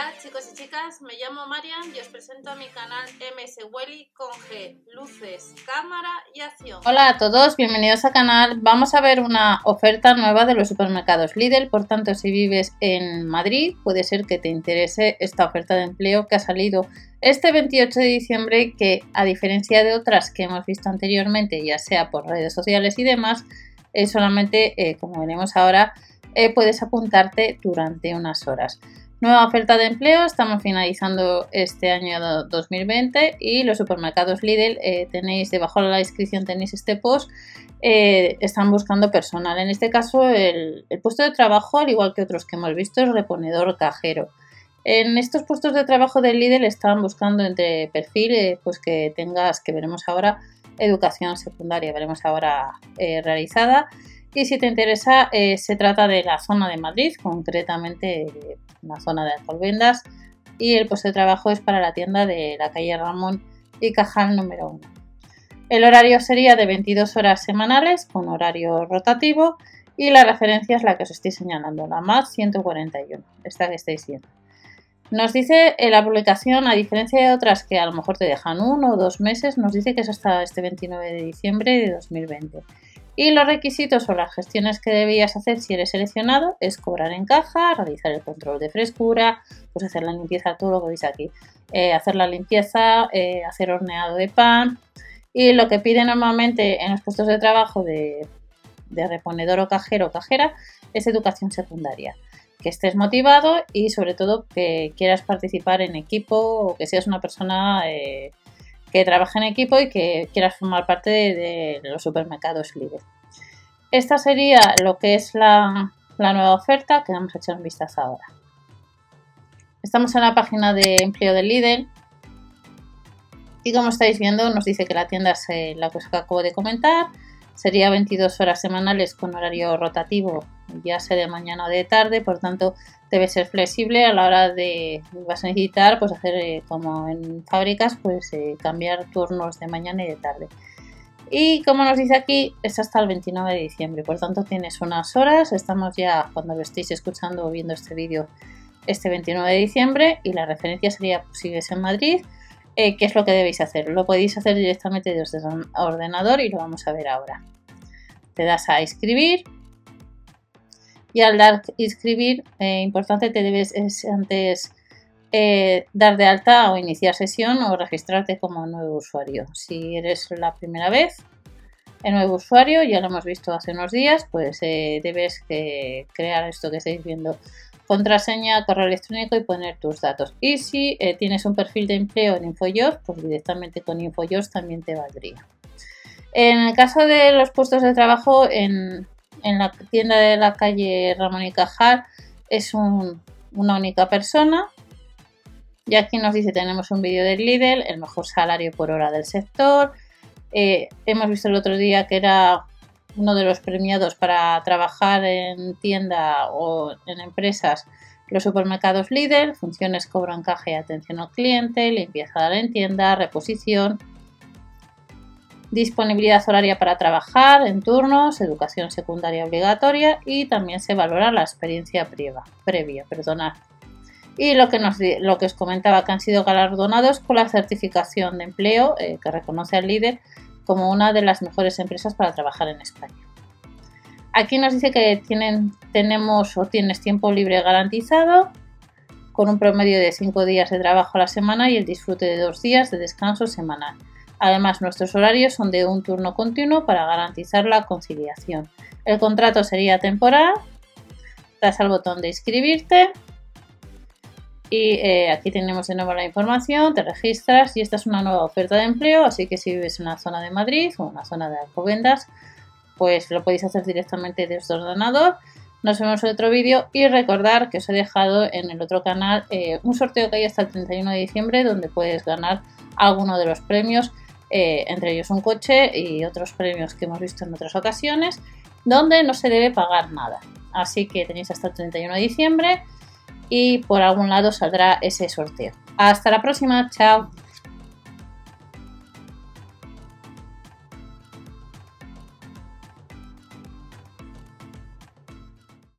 Hola chicos y chicas, me llamo Marian y os presento a mi canal MS Welly con G, luces, cámara y acción. Hola a todos, bienvenidos al canal. Vamos a ver una oferta nueva de los supermercados Lidl, por tanto si vives en Madrid puede ser que te interese esta oferta de empleo que ha salido este 28 de diciembre que a diferencia de otras que hemos visto anteriormente, ya sea por redes sociales y demás, es solamente, eh, como veremos ahora, eh, puedes apuntarte durante unas horas. Nueva oferta de empleo, estamos finalizando este año 2020 y los supermercados Lidl eh, tenéis debajo de la descripción tenéis este post, eh, están buscando personal. En este caso el, puesto de trabajo, al igual que otros que hemos visto, es reponedor cajero. En estos puestos de trabajo de Lidl están buscando entre perfil, eh, pues que tengas, que veremos ahora, educación secundaria, veremos ahora realizada y si te interesa, eh, se trata de la zona de Madrid, concretamente la zona de Alcolbendas. Y el puesto de trabajo es para la tienda de la calle Ramón y Cajal número 1. El horario sería de 22 horas semanales con horario rotativo y la referencia es la que os estoy señalando, la MAD 141, esta que estáis viendo. Nos dice en la publicación, a diferencia de otras que a lo mejor te dejan uno o dos meses, nos dice que es hasta este 29 de diciembre de 2020. Y los requisitos o las gestiones que debías hacer si eres seleccionado es cobrar en caja, realizar el control de frescura, pues hacer la limpieza, todo lo que veis aquí, eh, hacer la limpieza, eh, hacer horneado de pan. Y lo que pide normalmente en los puestos de trabajo de, reponedor o cajero o cajera es educación secundaria. Que estés motivado y sobre todo que quieras participar en equipo o que seas una persona eh, que trabaje en equipo y que quieras formar parte de, los supermercados líderes. Esta sería lo que es la, nueva oferta que vamos a echar un vistazo ahora. Estamos en la página de empleo del Lidl y como estáis viendo nos dice que la tienda es la que acabo de comentar. Sería 22 horas semanales con horario rotativo, ya sea de mañana o de tarde, por tanto debe ser flexible a la hora de vas a necesitar pues hacer eh, como en fábricas pues eh, cambiar turnos de mañana y de tarde. Y como nos dice aquí es hasta el 29 de diciembre por tanto tienes unas horas. Estamos ya cuando lo estéis escuchando o viendo este vídeo este 29 de diciembre y la referencia sería pues, si vives en Madrid eh, qué es lo que debéis hacer lo podéis hacer directamente desde el ordenador y lo vamos a ver ahora. Te das a inscribir y al dar inscribir, eh, importante te debes antes eh, dar de alta o iniciar sesión o registrarte como nuevo usuario. Si eres la primera vez, el nuevo usuario, ya lo hemos visto hace unos días, pues eh, debes crear esto que estáis viendo, contraseña, correo electrónico y poner tus datos. Y si tienes un perfil de empleo en InfoJobs, pues directamente con InfoJobs también te valdría. En el caso de los puestos de trabajo en, en la tienda de la calle Ramón y Cajal es una única persona. Y aquí nos dice, tenemos un vídeo del Lidl, el mejor salario por hora del sector. Eh, hemos visto el otro día que era uno de los premiados para trabajar en tienda o en empresas, los supermercados Lidl, funciones cobran caja y atención al cliente, limpieza la tienda, reposición, disponibilidad horaria para trabajar en turnos, educación secundaria obligatoria y también se valora la experiencia previa. previa Y lo que, nos, lo que os comentaba que han sido galardonados con la certificación de empleo eh, que reconoce al líder como una de las mejores empresas para trabajar en España. Aquí nos dice que tienen, tenemos o tienes tiempo libre garantizado con un promedio de 5 días de trabajo a la semana y el disfrute de 2 días de descanso semanal. Además, nuestros horarios son de un turno continuo para garantizar la conciliación. El contrato sería temporal. Das al botón de inscribirte. Y eh, aquí tenemos de nuevo la información, te registras y esta es una nueva oferta de empleo, así que si vives en una zona de Madrid o en una zona de Alcobendas, pues lo podéis hacer directamente desde el ordenador. Nos vemos en otro vídeo y recordar que os he dejado en el otro canal eh, un sorteo que hay hasta el 31 de diciembre donde puedes ganar alguno de los premios eh, entre ellos un coche y otros premios que hemos visto en otras ocasiones, donde no se debe pagar nada. Así que tenéis hasta el 31 de diciembre y por algún lado saldrá ese sorteo. Hasta la próxima, chao.